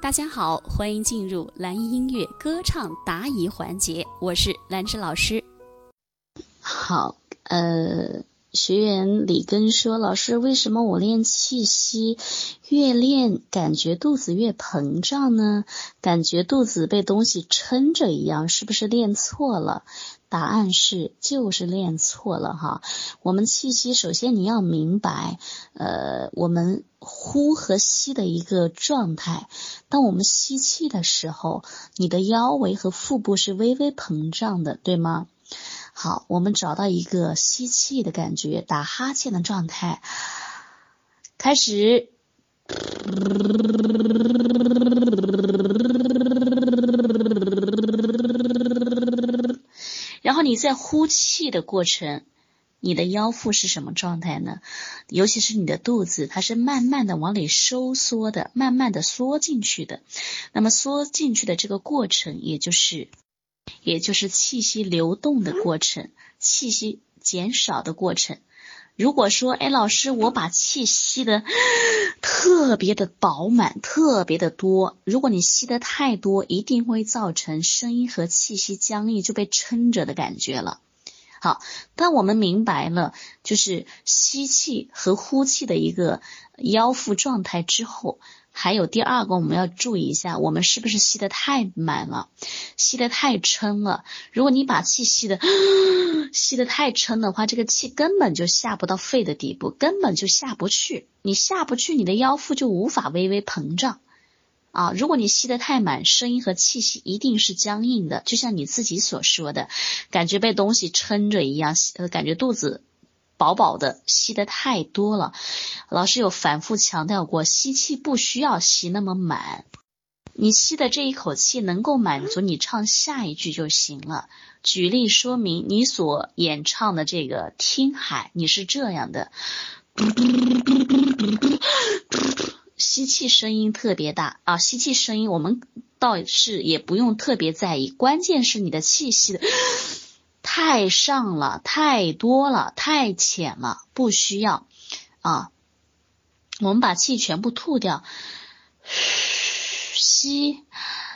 大家好，欢迎进入蓝音音乐歌唱答疑环节，我是兰芝老师。好，呃，学员李根说，老师，为什么我练气息越练感觉肚子越膨胀呢？感觉肚子被东西撑着一样，是不是练错了？答案是就是练错了哈。我们气息，首先你要明白，呃，我们呼和吸的一个状态。当我们吸气的时候，你的腰围和腹部是微微膨胀的，对吗？好，我们找到一个吸气的感觉，打哈欠的状态，开始。然后你在呼气的过程，你的腰腹是什么状态呢？尤其是你的肚子，它是慢慢的往里收缩的，慢慢的缩进去的。那么缩进去的这个过程，也就是，也就是气息流动的过程，气息减少的过程。如果说，哎，老师，我把气吸的特别的饱满，特别的多。如果你吸的太多，一定会造成声音和气息僵硬，就被撑着的感觉了。好，当我们明白了就是吸气和呼气的一个腰腹状态之后。还有第二个，我们要注意一下，我们是不是吸的太满了，吸的太撑了？如果你把气吸的 吸的太撑的话，这个气根本就下不到肺的底部，根本就下不去。你下不去，你的腰腹就无法微微膨胀啊。如果你吸的太满，声音和气息一定是僵硬的，就像你自己所说的，感觉被东西撑着一样，呃，感觉肚子。饱饱的，吸的太多了。老师有反复强调过，吸气不需要吸那么满，你吸的这一口气能够满足你唱下一句就行了。举例说明你所演唱的这个《听海》，你是这样的，吸气声音特别大啊，吸气声音我们倒是也不用特别在意，关键是你的气息的。太上了，太多了，太浅了，不需要啊。我们把气全部吐掉，吸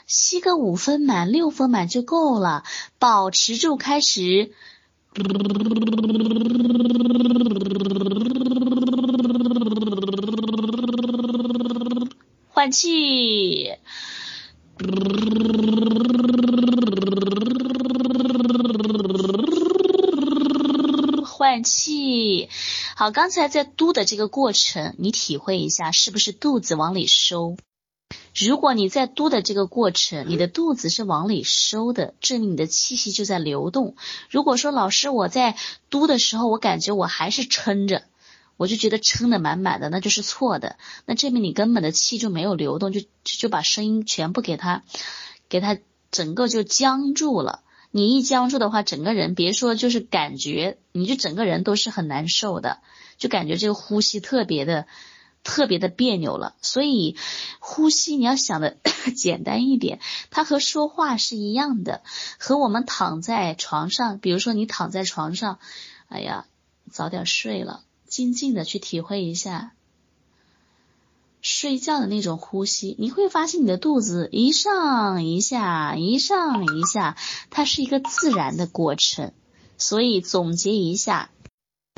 吸个五分满、六分满就够了。保持住，开始，换气。换气，好，刚才在嘟的这个过程，你体会一下，是不是肚子往里收？如果你在嘟的这个过程，你的肚子是往里收的，证明你的气息就在流动。如果说老师我在嘟的时候，我感觉我还是撑着，我就觉得撑的满满的，那就是错的，那证明你根本的气就没有流动，就就把声音全部给它，给它整个就僵住了。你一僵住的话，整个人别说就是感觉，你就整个人都是很难受的，就感觉这个呼吸特别的、特别的别扭了。所以呼吸你要想的 简单一点，它和说话是一样的，和我们躺在床上，比如说你躺在床上，哎呀，早点睡了，静静的去体会一下。睡觉的那种呼吸，你会发现你的肚子一上一下，一上一下，它是一个自然的过程。所以总结一下，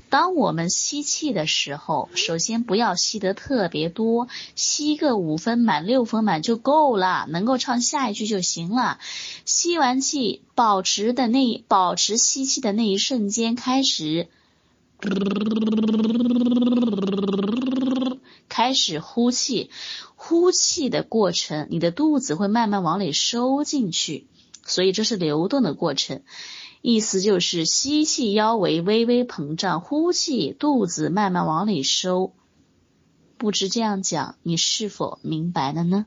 当我们吸气的时候，首先不要吸得特别多，吸个五分满、六分满就够了，能够唱下一句就行了。吸完气，保持的那保持吸气的那一瞬间开始。开始呼气，呼气的过程，你的肚子会慢慢往里收进去，所以这是流动的过程。意思就是吸气腰围微微膨胀，呼气肚子慢慢往里收。不知这样讲，你是否明白了呢？